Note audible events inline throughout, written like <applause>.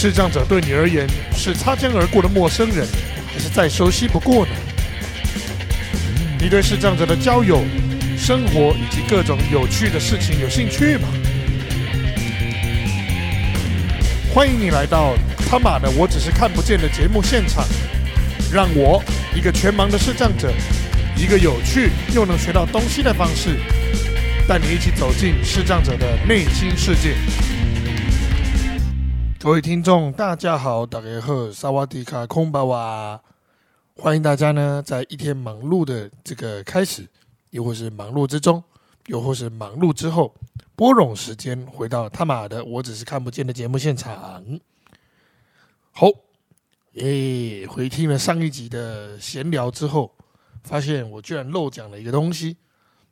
视障者对你而言是擦肩而过的陌生人，还是再熟悉不过呢？你对视障者的交友、生活以及各种有趣的事情有兴趣吗？欢迎你来到他妈的我只是看不见的节目现场，让我一个全盲的视障者，一个有趣又能学到东西的方式，带你一起走进视障者的内心世界。各位听众，大家好，大家好，萨瓦迪卡空巴瓦，欢迎大家呢，在一天忙碌的这个开始，又或是忙碌之中，又或是忙碌之后，拨冗时间回到他妈的我只是看不见的节目现场。好，耶，回听了上一集的闲聊之后，发现我居然漏讲了一个东西，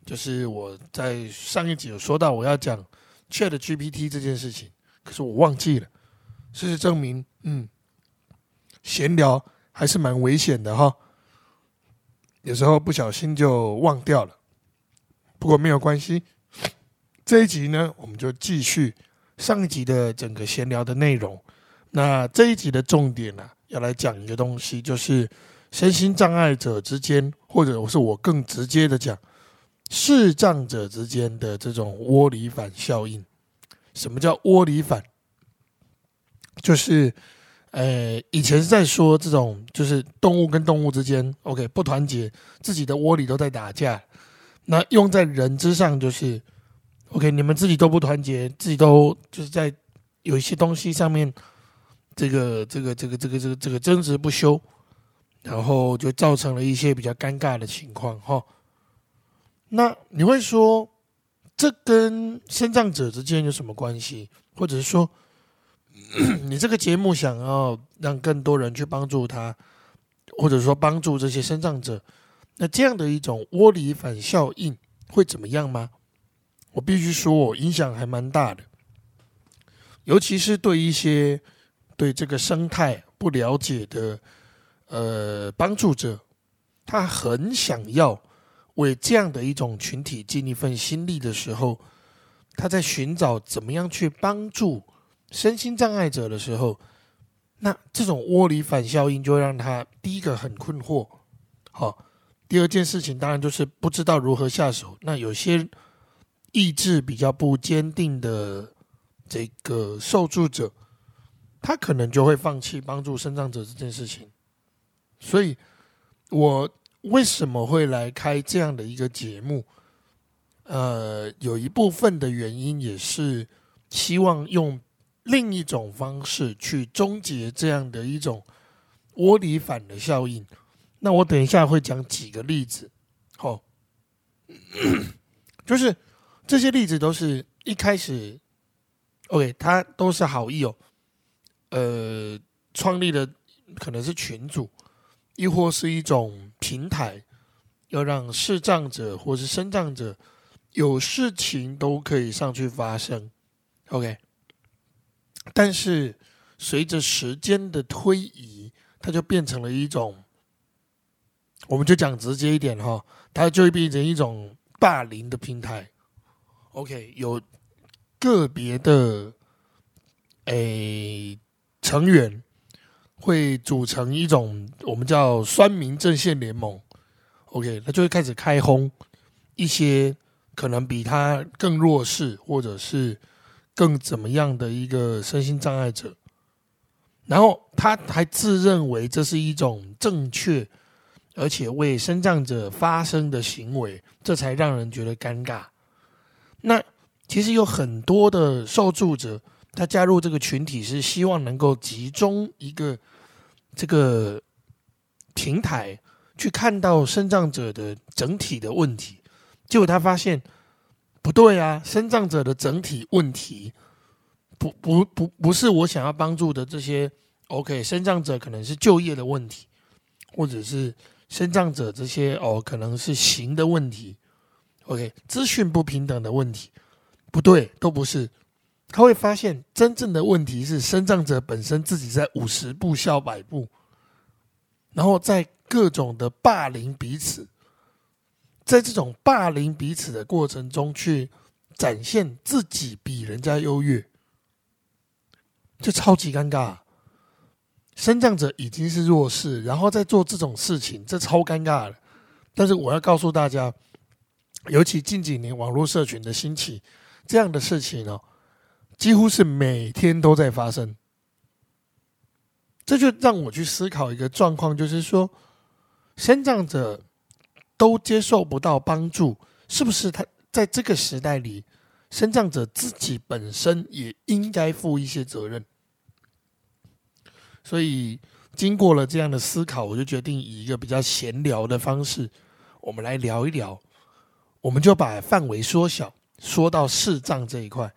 就是我在上一集有说到我要讲 Chat GPT 这件事情，可是我忘记了。事实证明，嗯，闲聊还是蛮危险的哈。有时候不小心就忘掉了，不过没有关系。这一集呢，我们就继续上一集的整个闲聊的内容。那这一集的重点呢，要来讲一个东西，就是身心障碍者之间，或者是我更直接的讲，视障者之间的这种窝里反效应。什么叫窝里反？就是，呃，以前是在说这种，就是动物跟动物之间，OK，不团结，自己的窝里都在打架。那用在人之上，就是 OK，你们自己都不团结，自己都就是在有一些东西上面，这个这个这个这个这个这个争执不休，然后就造成了一些比较尴尬的情况哈。那你会说，这跟生障者之间有什么关系？或者是说？<clears throat> 你这个节目想要让更多人去帮助他，或者说帮助这些生长者，那这样的一种窝里反效应会怎么样吗？我必须说，我影响还蛮大的，尤其是对一些对这个生态不了解的呃帮助者，他很想要为这样的一种群体尽一份心力的时候，他在寻找怎么样去帮助。身心障碍者的时候，那这种窝里反效应就让他第一个很困惑，好，第二件事情当然就是不知道如何下手。那有些意志比较不坚定的这个受助者，他可能就会放弃帮助身障者这件事情。所以，我为什么会来开这样的一个节目？呃，有一部分的原因也是希望用。另一种方式去终结这样的一种窝里反的效应，那我等一下会讲几个例子，好，<clears throat> 就是这些例子都是一开始，OK，他都是好意哦，呃，创立的可能是群主，亦或是一种平台，要让视障者或是身障者有事情都可以上去发生，OK。但是随着时间的推移，它就变成了一种，我们就讲直接一点哈，它就会变成一种霸凌的平台。OK，有个别的诶成员会组成一种我们叫酸民阵线联盟。OK，他就会开始开轰一些可能比他更弱势或者是。更怎么样的一个身心障碍者，然后他还自认为这是一种正确而且为身障者发声的行为，这才让人觉得尴尬。那其实有很多的受助者，他加入这个群体是希望能够集中一个这个平台去看到身障者的整体的问题，结果他发现。不对啊，生障者的整体问题，不不不不是我想要帮助的这些。OK，生障者可能是就业的问题，或者是生障者这些哦，可能是行的问题。OK，资讯不平等的问题，不对，都不是。他会发现真正的问题是生障者本身自己在五十步笑百步，然后在各种的霸凌彼此。在这种霸凌彼此的过程中，去展现自己比人家优越。就超级尴尬。生障者已经是弱势，然后再做这种事情，这超尴尬的。但是我要告诉大家，尤其近几年网络社群的兴起，这样的事情哦，几乎是每天都在发生。这就让我去思考一个状况，就是说，生障者都接受不到帮助，是不是他在这个时代里，生障者自己本身也应该负一些责任？所以，经过了这样的思考，我就决定以一个比较闲聊的方式，我们来聊一聊。我们就把范围缩小，说到视障这一块。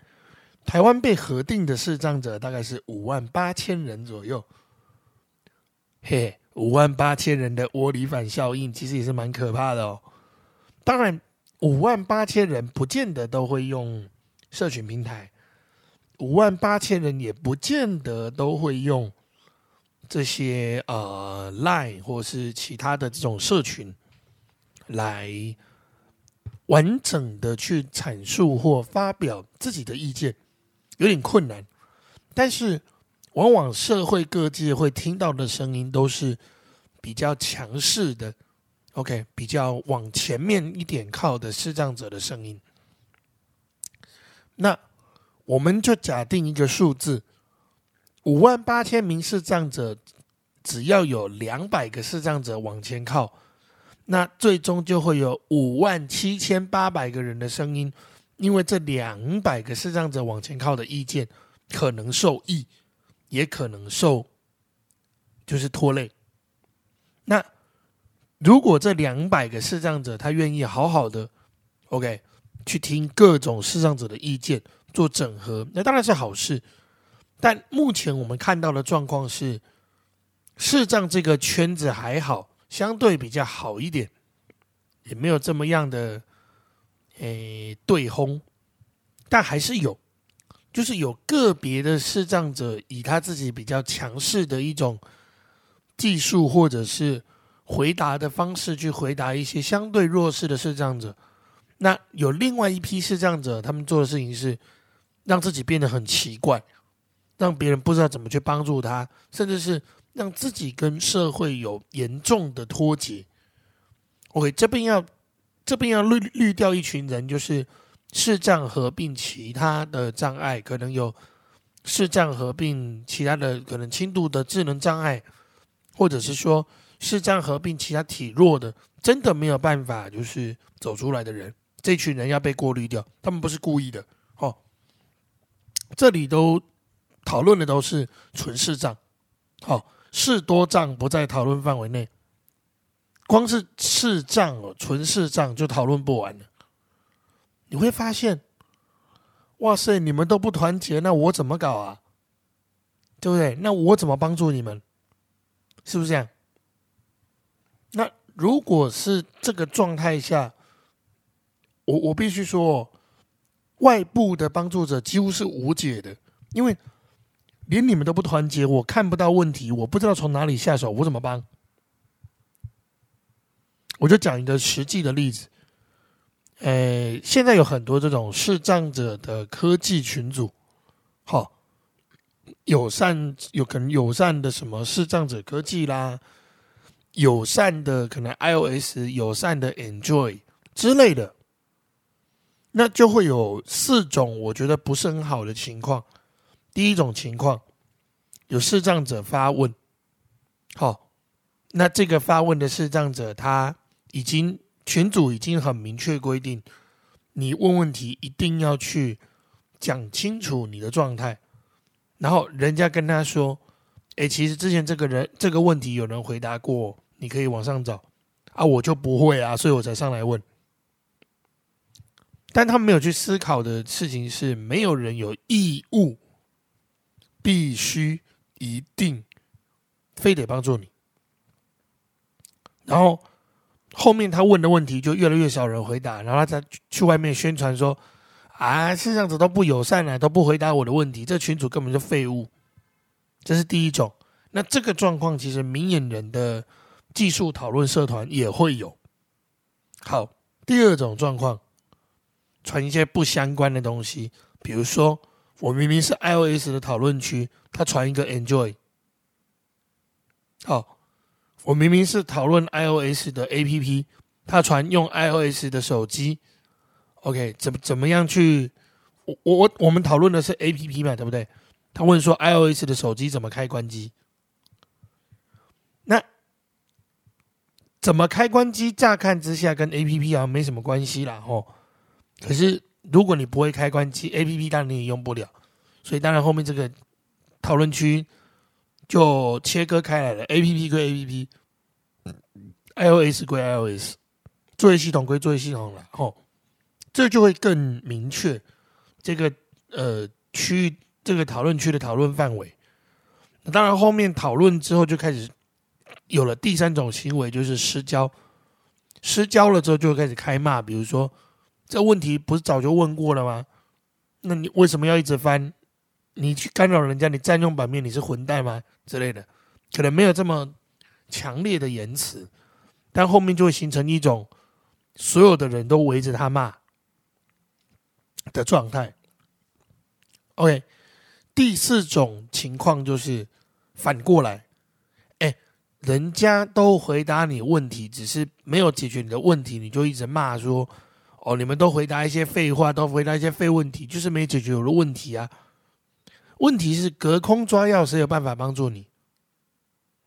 台湾被核定的视障者大概是五万八千人左右。嘿，五万八千人的窝里反效应，其实也是蛮可怕的哦。当然，五万八千人不见得都会用社群平台，五万八千人也不见得都会用。这些呃，Line 或是其他的这种社群，来完整的去阐述或发表自己的意见，有点困难。但是，往往社会各界会听到的声音都是比较强势的，OK，比较往前面一点靠的视障者的声音。那我们就假定一个数字。五万八千名视障者，只要有两百个视障者往前靠，那最终就会有五万七千八百个人的声音，因为这两百个视障者往前靠的意见，可能受益，也可能受，就是拖累。那如果这两百个视障者他愿意好好的，OK，去听各种视障者的意见，做整合，那当然是好事。但目前我们看到的状况是，视障这个圈子还好，相对比较好一点，也没有这么样的诶对轰，但还是有，就是有个别的视障者以他自己比较强势的一种技术或者是回答的方式去回答一些相对弱势的视障者，那有另外一批视障者，他们做的事情是让自己变得很奇怪。让别人不知道怎么去帮助他，甚至是让自己跟社会有严重的脱节。OK，这边要这边要滤滤掉一群人，就是视障合并其他的障碍，可能有视障合并其他的可能轻度的智能障碍，或者是说视障合并其他体弱的，真的没有办法就是走出来的人，这群人要被过滤掉，他们不是故意的。哦，这里都。讨论的都是纯视障，好，视多障不在讨论范围内。光是视障哦，纯视障就讨论不完了。你会发现，哇塞，你们都不团结，那我怎么搞啊？对不对？那我怎么帮助你们？是不是这样？那如果是这个状态下，我我必须说，外部的帮助者几乎是无解的，因为。连你们都不团结，我看不到问题，我不知道从哪里下手，我怎么帮？我就讲一个实际的例子。诶，现在有很多这种视障者的科技群组，好，友善有可能友善的什么视障者科技啦，友善的可能 iOS 友善的 Enjoy 之类的，那就会有四种我觉得不是很好的情况。第一种情况，有视障者发问，好，那这个发问的视障者，他已经群主已经很明确规定，你问问题一定要去讲清楚你的状态，然后人家跟他说，哎，其实之前这个人这个问题有人回答过，你可以往上找，啊，我就不会啊，所以我才上来问，但他没有去思考的事情是，没有人有义务。必须一定非得帮助你，然后后面他问的问题就越来越少人回答，然后他再去外面宣传说：“啊，这样子都不友善了，都不回答我的问题，这群主根本就废物。”这是第一种。那这个状况其实明眼人的技术讨论社团也会有。好，第二种状况，传一些不相关的东西，比如说。我明明是 iOS 的讨论区，他传一个 Enjoy。好，我明明是讨论 iOS 的 APP，他传用 iOS 的手机。OK，怎么怎么样去？我我我们讨论的是 APP 嘛，对不对？他问说 iOS 的手机怎么开关机？那怎么开关机？乍看之下跟 APP 好像没什么关系啦，吼。可是如果你不会开关机，APP 当然你也用不了。所以当然后面这个讨论区就切割开来了，APP 归 iOS 归 iOS，作业系统归作业系统了，吼。这就会更明确这个呃区域这个讨论区的讨论范围。当然后面讨论之后就开始有了第三种行为，就是失焦。失焦了之后就开始开骂，比如说这问题不是早就问过了吗？那你为什么要一直翻？你去干扰人家，你占用版面，你是混蛋吗？之类的，可能没有这么强烈的言辞，但后面就会形成一种所有的人都围着他骂。的状态，OK，第四种情况就是反过来，哎，人家都回答你问题，只是没有解决你的问题，你就一直骂说，哦，你们都回答一些废话，都回答一些废问题，就是没解决我的问题啊。问题是隔空抓药，谁有办法帮助你？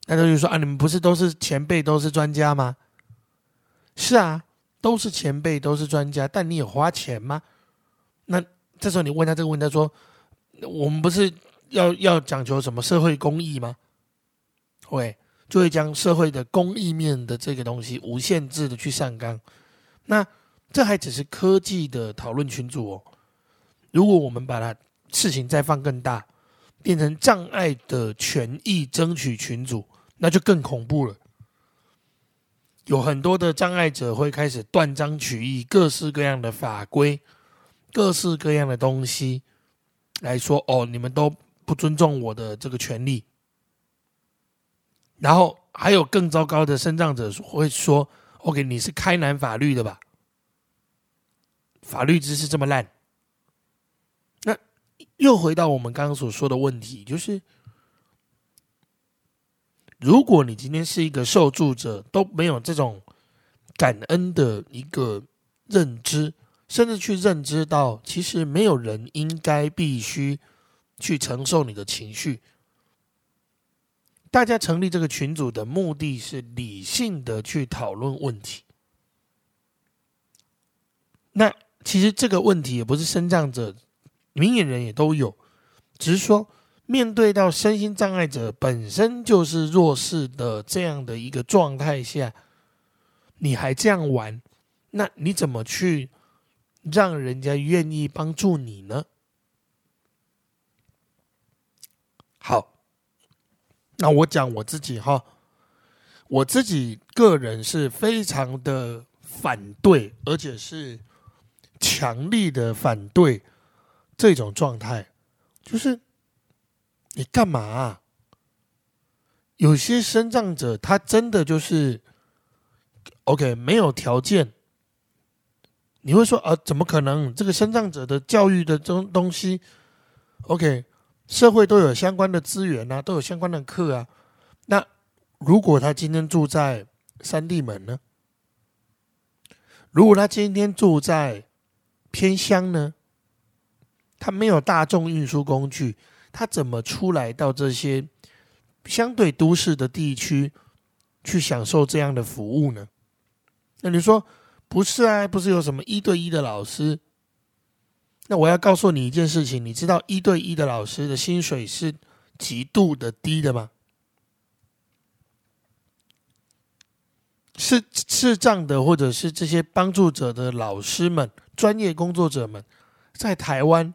那他就说啊，你们不是都是前辈，都是专家吗？是啊，都是前辈，都是专家，但你有花钱吗？那这时候你问他这个问题，他说：“我们不是要要讲求什么社会公益吗？”会就会将社会的公益面的这个东西无限制的去上纲。那这还只是科技的讨论群组哦。如果我们把它事情再放更大，变成障碍的权益争取群组，那就更恐怖了。有很多的障碍者会开始断章取义，各式各样的法规。各式各样的东西来说，哦，你们都不尊重我的这个权利。然后还有更糟糕的生障者会说：“OK，你是开南法律的吧？法律知识这么烂。”那又回到我们刚刚所说的问题，就是如果你今天是一个受助者，都没有这种感恩的一个认知。甚至去认知到，其实没有人应该必须去承受你的情绪。大家成立这个群组的目的是理性的去讨论问题。那其实这个问题也不是身障者、明眼人也都有，只是说面对到身心障碍者本身就是弱势的这样的一个状态下，你还这样玩，那你怎么去？让人家愿意帮助你呢？好，那我讲我自己哈，我自己个人是非常的反对，而且是强力的反对这种状态。就是你干嘛？有些生障者他真的就是 OK，没有条件。你会说啊？怎么可能？这个生障者的教育的这东西，OK，社会都有相关的资源啊，都有相关的课啊。那如果他今天住在三地门呢？如果他今天住在偏乡呢？他没有大众运输工具，他怎么出来到这些相对都市的地区去享受这样的服务呢？那你说？不是啊，不是有什么一对一的老师。那我要告诉你一件事情，你知道一对一的老师的薪水是极度的低的吗？是是这样的，或者是这些帮助者的老师们、专业工作者们，在台湾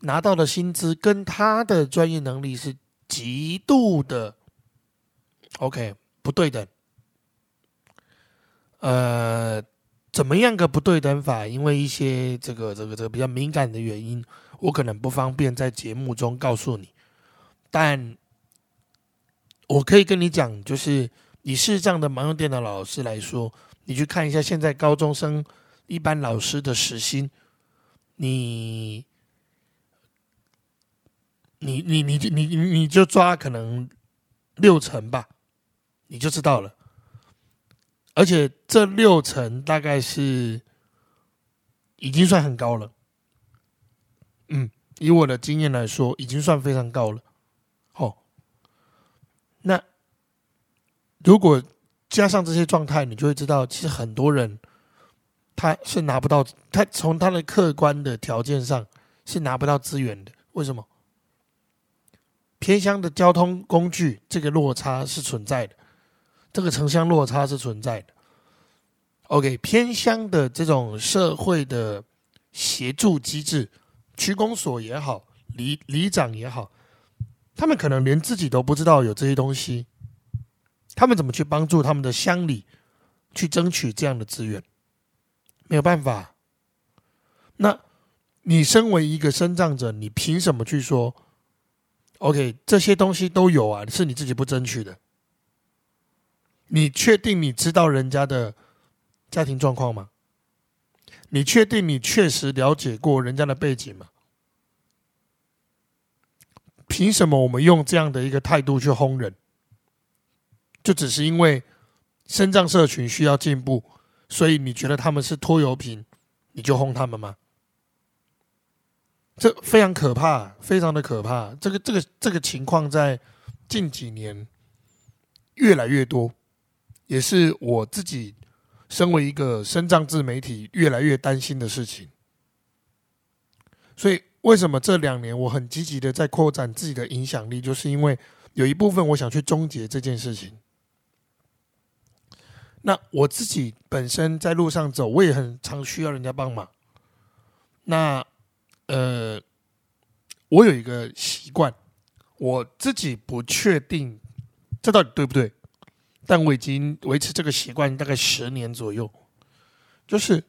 拿到的薪资跟他的专业能力是极度的 OK 不对等。呃。怎么样个不对等法？因为一些这个这个这个比较敏感的原因，我可能不方便在节目中告诉你。但我可以跟你讲，就是你是这样的盲用电脑老师来说，你去看一下现在高中生一般老师的时薪，你你你你你你你就抓可能六成吧，你就知道了。而且这六成大概是已经算很高了。嗯，以我的经验来说，已经算非常高了。哦，那如果加上这些状态，你就会知道，其实很多人他是拿不到，他从他的客观的条件上是拿不到资源的。为什么？偏乡的交通工具，这个落差是存在的，这个城乡落差是存在的。OK，偏乡的这种社会的协助机制，区公所也好，里里长也好，他们可能连自己都不知道有这些东西，他们怎么去帮助他们的乡里去争取这样的资源？没有办法。那你身为一个生长者，你凭什么去说？OK，这些东西都有啊，是你自己不争取的。你确定你知道人家的家庭状况吗？你确定你确实了解过人家的背景吗？凭什么我们用这样的一个态度去轰人？就只是因为生障社群需要进步，所以你觉得他们是拖油瓶，你就轰他们吗？这非常可怕，非常的可怕。这个这个这个情况在近几年越来越多，也是我自己身为一个生障自媒体越来越担心的事情。所以，为什么这两年我很积极的在扩展自己的影响力，就是因为有一部分我想去终结这件事情。那我自己本身在路上走，我也很常需要人家帮忙。那呃，我有一个习惯，我自己不确定这到底对不对，但我已经维持这个习惯大概十年左右。就是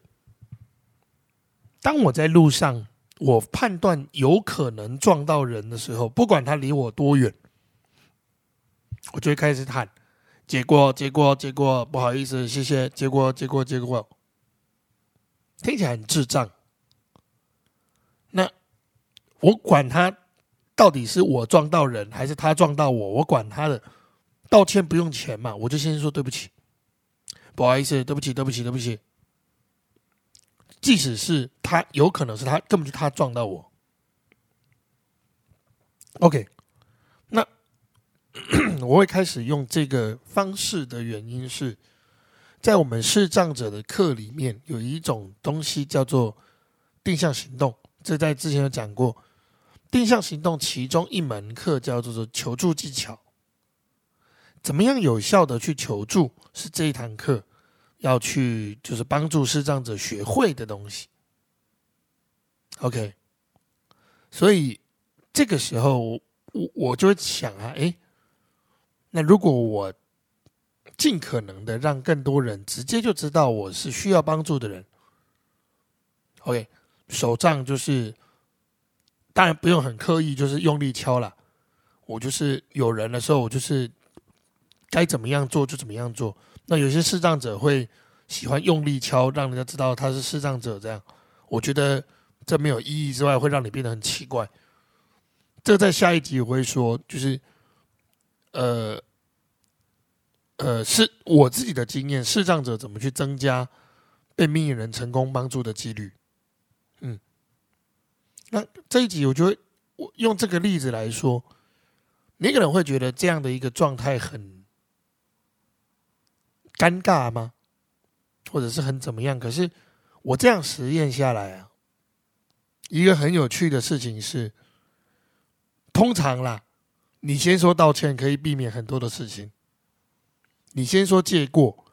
当我在路上，我判断有可能撞到人的时候，不管他离我多远，我就会开始喊：“结果，结果，结果，不好意思，谢谢，结果，结果，结果。”听起来很智障。我管他到底是我撞到人还是他撞到我，我管他的，道歉不用钱嘛，我就先说对不起，不好意思，对不起，对不起，对不起。即使是他，有可能是他，根本就他撞到我。OK，那 <coughs> 我会开始用这个方式的原因是，在我们视障者的课里面有一种东西叫做定向行动。这在之前有讲过，定向行动其中一门课叫做求助技巧，怎么样有效的去求助，是这一堂课要去就是帮助视障者学会的东西。OK，所以这个时候我我就会想啊，诶，那如果我尽可能的让更多人直接就知道我是需要帮助的人，OK。手杖就是，当然不用很刻意，就是用力敲了。我就是有人的时候，我就是该怎么样做就怎么样做。那有些视障者会喜欢用力敲，让人家知道他是视障者，这样我觉得这没有意义之外，会让你变得很奇怪。这在下一集我会说，就是呃呃，是我自己的经验，视障者怎么去增加被命运人成功帮助的几率。嗯那这一集，我觉得我用这个例子来说，你可能会觉得这样的一个状态很尴尬吗？或者是很怎么样？可是我这样实验下来啊，一个很有趣的事情是，通常啦，你先说道歉可以避免很多的事情。你先说借过，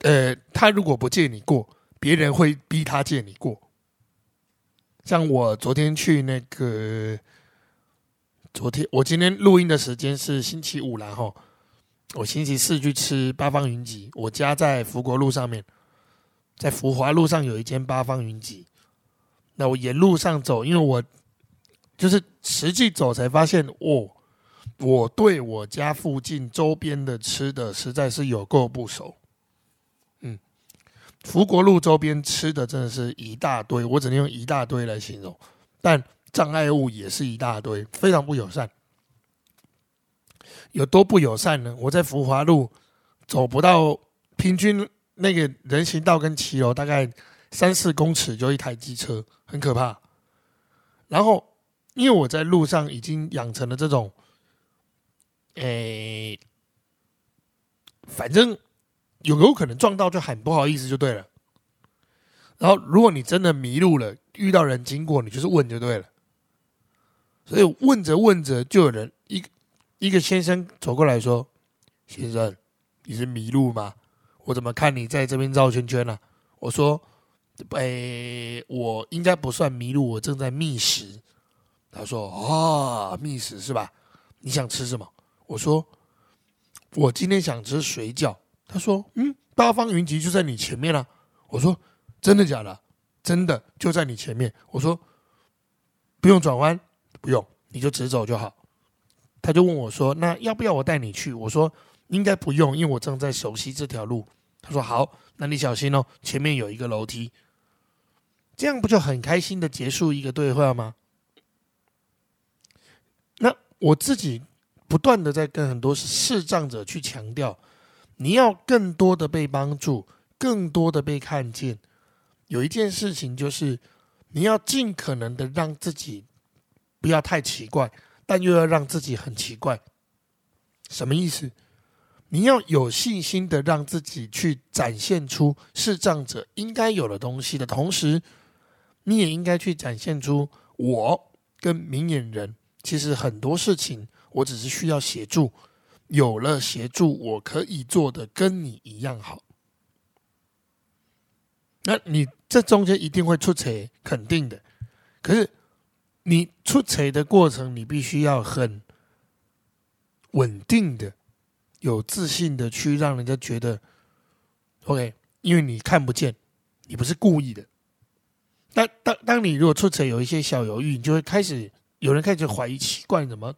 呃，他如果不借你过，别人会逼他借你过。像我昨天去那个，昨天我今天录音的时间是星期五然后我星期四去吃八方云集，我家在福国路上面，在福华路上有一间八方云集。那我沿路上走，因为我就是实际走才发现，哦，我对我家附近周边的吃的实在是有够不熟。福国路周边吃的真的是一大堆，我只能用一大堆来形容。但障碍物也是一大堆，非常不友善。有多不友善呢？我在福华路走不到平均那个人行道跟骑楼，大概三四公尺就一台机车，很可怕。然后，因为我在路上已经养成了这种，诶，反正有有可能撞到就喊不好意思就对了。然后，如果你真的迷路了，遇到人经过，你就是问就对了。所以问着问着，就有人一一个先生走过来说：“先生，你是迷路吗？我怎么看你在这边绕圈圈呢？”我说：“哎，我应该不算迷路，我正在觅食。”他说：“啊，觅食是吧？你想吃什么？”我说：“我今天想吃水饺。”他说：“嗯，八方云集就在你前面了。”我说。真的假的？真的就在你前面。我说不用转弯，不用，你就直走就好。他就问我说：“那要不要我带你去？”我说：“应该不用，因为我正在熟悉这条路。”他说：“好，那你小心哦，前面有一个楼梯。”这样不就很开心的结束一个对话吗？那我自己不断的在跟很多视障者去强调，你要更多的被帮助，更多的被看见。有一件事情就是，你要尽可能的让自己不要太奇怪，但又要让自己很奇怪。什么意思？你要有信心的让自己去展现出视障者应该有的东西的同时，你也应该去展现出我跟明眼人其实很多事情，我只是需要协助，有了协助，我可以做的跟你一样好。那你这中间一定会出错，肯定的。可是你出错的过程，你必须要很稳定的、有自信的去让人家觉得 OK，因为你看不见，你不是故意的。那当当你如果出错有一些小犹豫，你就会开始有人开始怀疑，奇怪怎么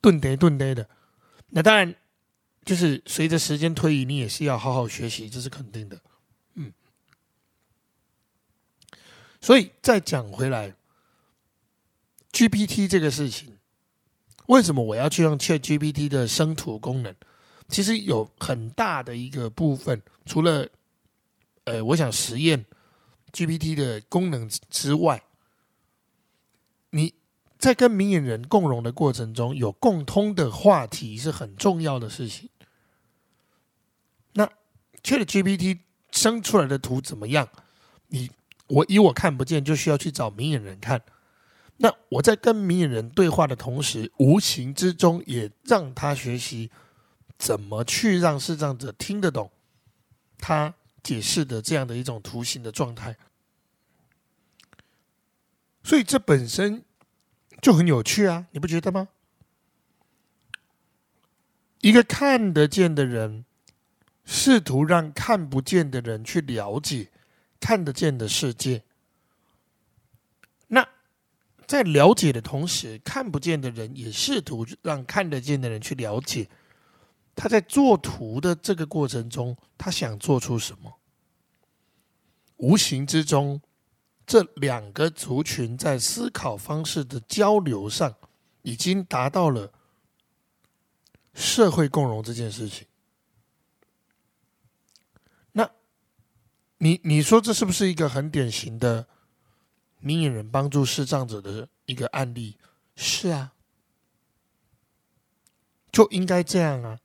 顿呆顿呆的。那当然就是随着时间推移，你也是要好好学习，这是肯定的。嗯所以再讲回来，GPT 这个事情，为什么我要去用 Chat GPT 的生图功能？其实有很大的一个部分，除了呃，我想实验 GPT 的功能之外，你在跟明眼人共融的过程中，有共通的话题是很重要的事情。那 Chat GPT 生出来的图怎么样？你？我以我看不见，就需要去找明眼人看。那我在跟明眼人对话的同时，无形之中也让他学习怎么去让视障者听得懂他解释的这样的一种图形的状态。所以这本身就很有趣啊，你不觉得吗？一个看得见的人，试图让看不见的人去了解。看得见的世界，那在了解的同时，看不见的人也试图让看得见的人去了解。他在做图的这个过程中，他想做出什么？无形之中，这两个族群在思考方式的交流上，已经达到了社会共融这件事情。那你你说这是不是一个很典型的明眼人帮助视障者的一个案例？是啊，就应该这样啊！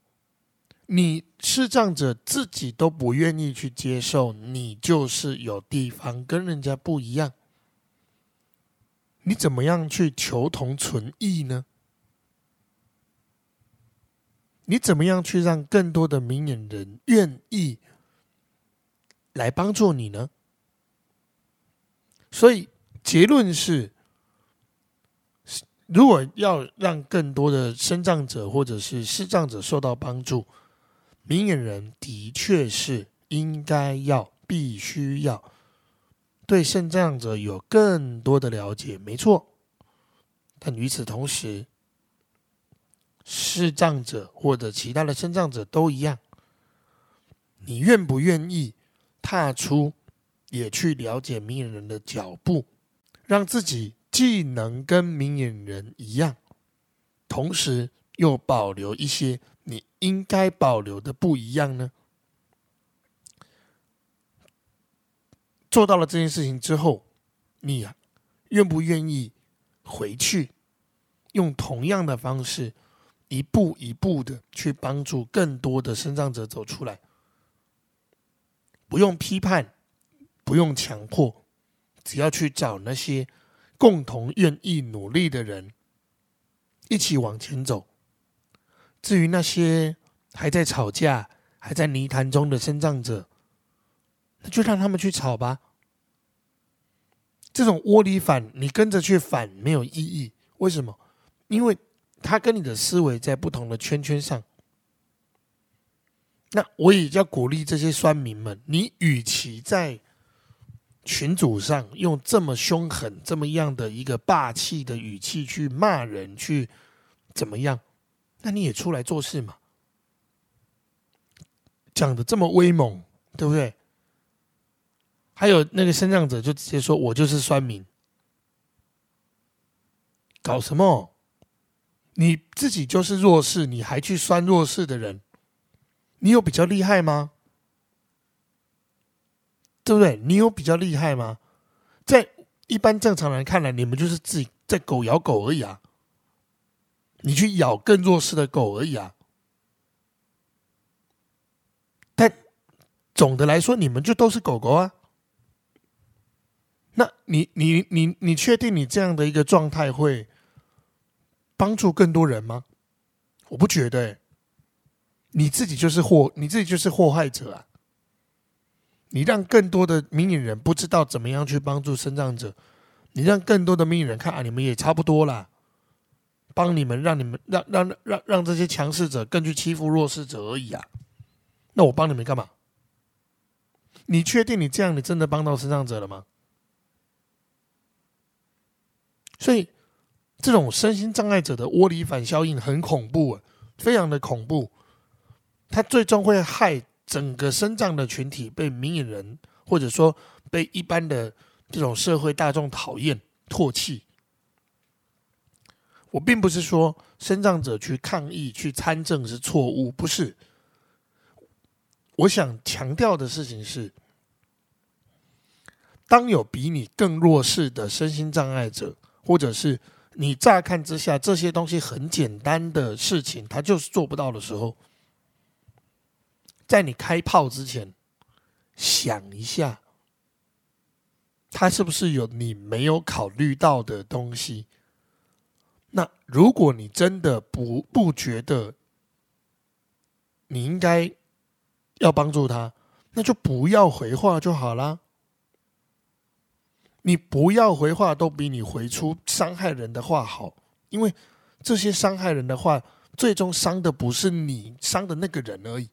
你视障者自己都不愿意去接受，你就是有地方跟人家不一样，你怎么样去求同存异呢？你怎么样去让更多的明眼人愿意？来帮助你呢？所以结论是：如果要让更多的身障者或者是视障者受到帮助，明眼人的确是应该要、必须要对肾障者有更多的了解，没错。但与此同时，视障者或者其他的身障者都一样，你愿不愿意？踏出，也去了解明眼人的脚步，让自己既能跟明眼人一样，同时又保留一些你应该保留的不一样呢？做到了这件事情之后，你啊，愿不愿意回去用同样的方式，一步一步的去帮助更多的生长者走出来？不用批判，不用强迫，只要去找那些共同愿意努力的人，一起往前走。至于那些还在吵架、还在泥潭中的生长者，那就让他们去吵吧。这种窝里反，你跟着去反没有意义。为什么？因为他跟你的思维在不同的圈圈上。那我也要鼓励这些酸民们，你与其在群组上用这么凶狠、这么样的一个霸气的语气去骂人，去怎么样？那你也出来做事嘛，讲的这么威猛，对不对？还有那个生长者就直接说：“我就是酸民，搞什么？你自己就是弱势，你还去酸弱势的人，你有比较厉害吗？对不对？你有比较厉害吗？在一般正常人看来，你们就是自己在狗咬狗而已啊！你去咬更弱势的狗而已啊！但总的来说，你们就都是狗狗啊！”那你你你你确定你这样的一个状态会帮助更多人吗？我不觉得，你自己就是祸，你自己就是祸害者啊！你让更多的明眼人不知道怎么样去帮助生长者，你让更多的明眼人看啊，你们也差不多啦，帮你们让你们让让让让这些强势者更去欺负弱势者而已啊！那我帮你们干嘛？你确定你这样你真的帮到生长者了吗？所以，这种身心障碍者的窝里反效应很恐怖，非常的恐怖。它最终会害整个身障的群体被明眼人，或者说被一般的这种社会大众讨厌、唾弃。我并不是说身障者去抗议、去参政是错误，不是。我想强调的事情是，当有比你更弱势的身心障碍者。或者是你乍看之下这些东西很简单的事情，他就是做不到的时候，在你开炮之前，想一下，他是不是有你没有考虑到的东西？那如果你真的不不觉得你应该要帮助他，那就不要回话就好啦。你不要回话，都比你回出伤害人的话好，因为这些伤害人的话，最终伤的不是你伤的那个人而已，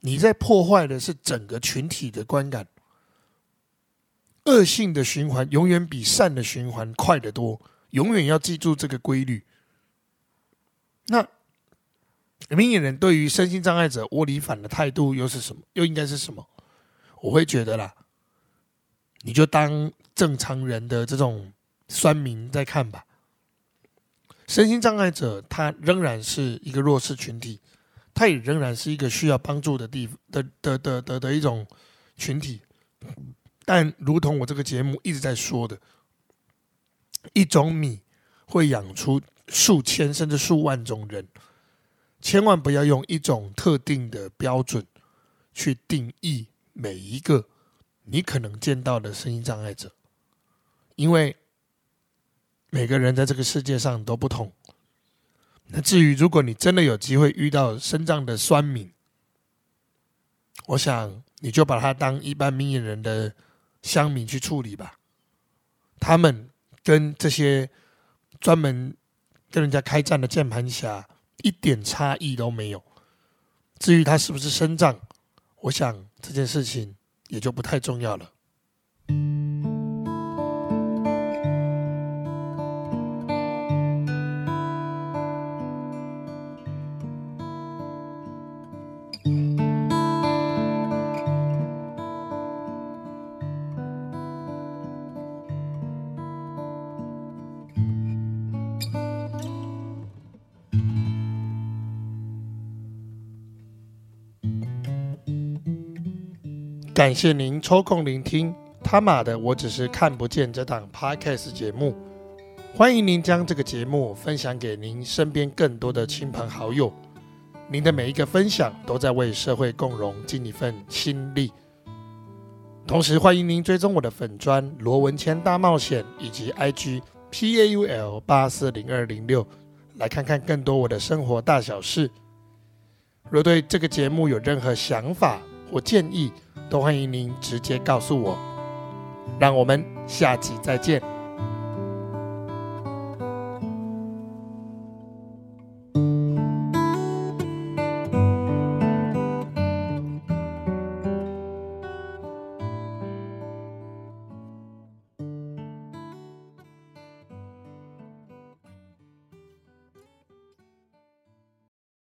你在破坏的是整个群体的观感。恶性的循环永远比善的循环快得多，永远要记住这个规律。那明眼人对于身心障碍者窝里反的态度又是什么？又应该是什么？我会觉得啦。你就当正常人的这种酸民在看吧。身心障碍者他仍然是一个弱势群体，他也仍然是一个需要帮助的地的的的的的一种群体。但如同我这个节目一直在说的，一种米会养出数千甚至数万种人，千万不要用一种特定的标准去定义每一个。你可能见到的声音障碍者，因为每个人在这个世界上都不同。那至于如果你真的有机会遇到身障的酸敏，我想你就把它当一般明眼人的乡民去处理吧。他们跟这些专门跟人家开战的键盘侠一点差异都没有。至于他是不是身障，我想这件事情。也就不太重要了。感谢您抽空聆听他妈的我只是看不见这档 podcast 节目。欢迎您将这个节目分享给您身边更多的亲朋好友。您的每一个分享都在为社会共荣尽一份心力。同时，欢迎您追踪我的粉砖罗文谦大冒险以及 IG PAUL 八四零二零六，来看看更多我的生活大小事。若对这个节目有任何想法我建议，都欢迎您直接告诉我。让我们下集再见。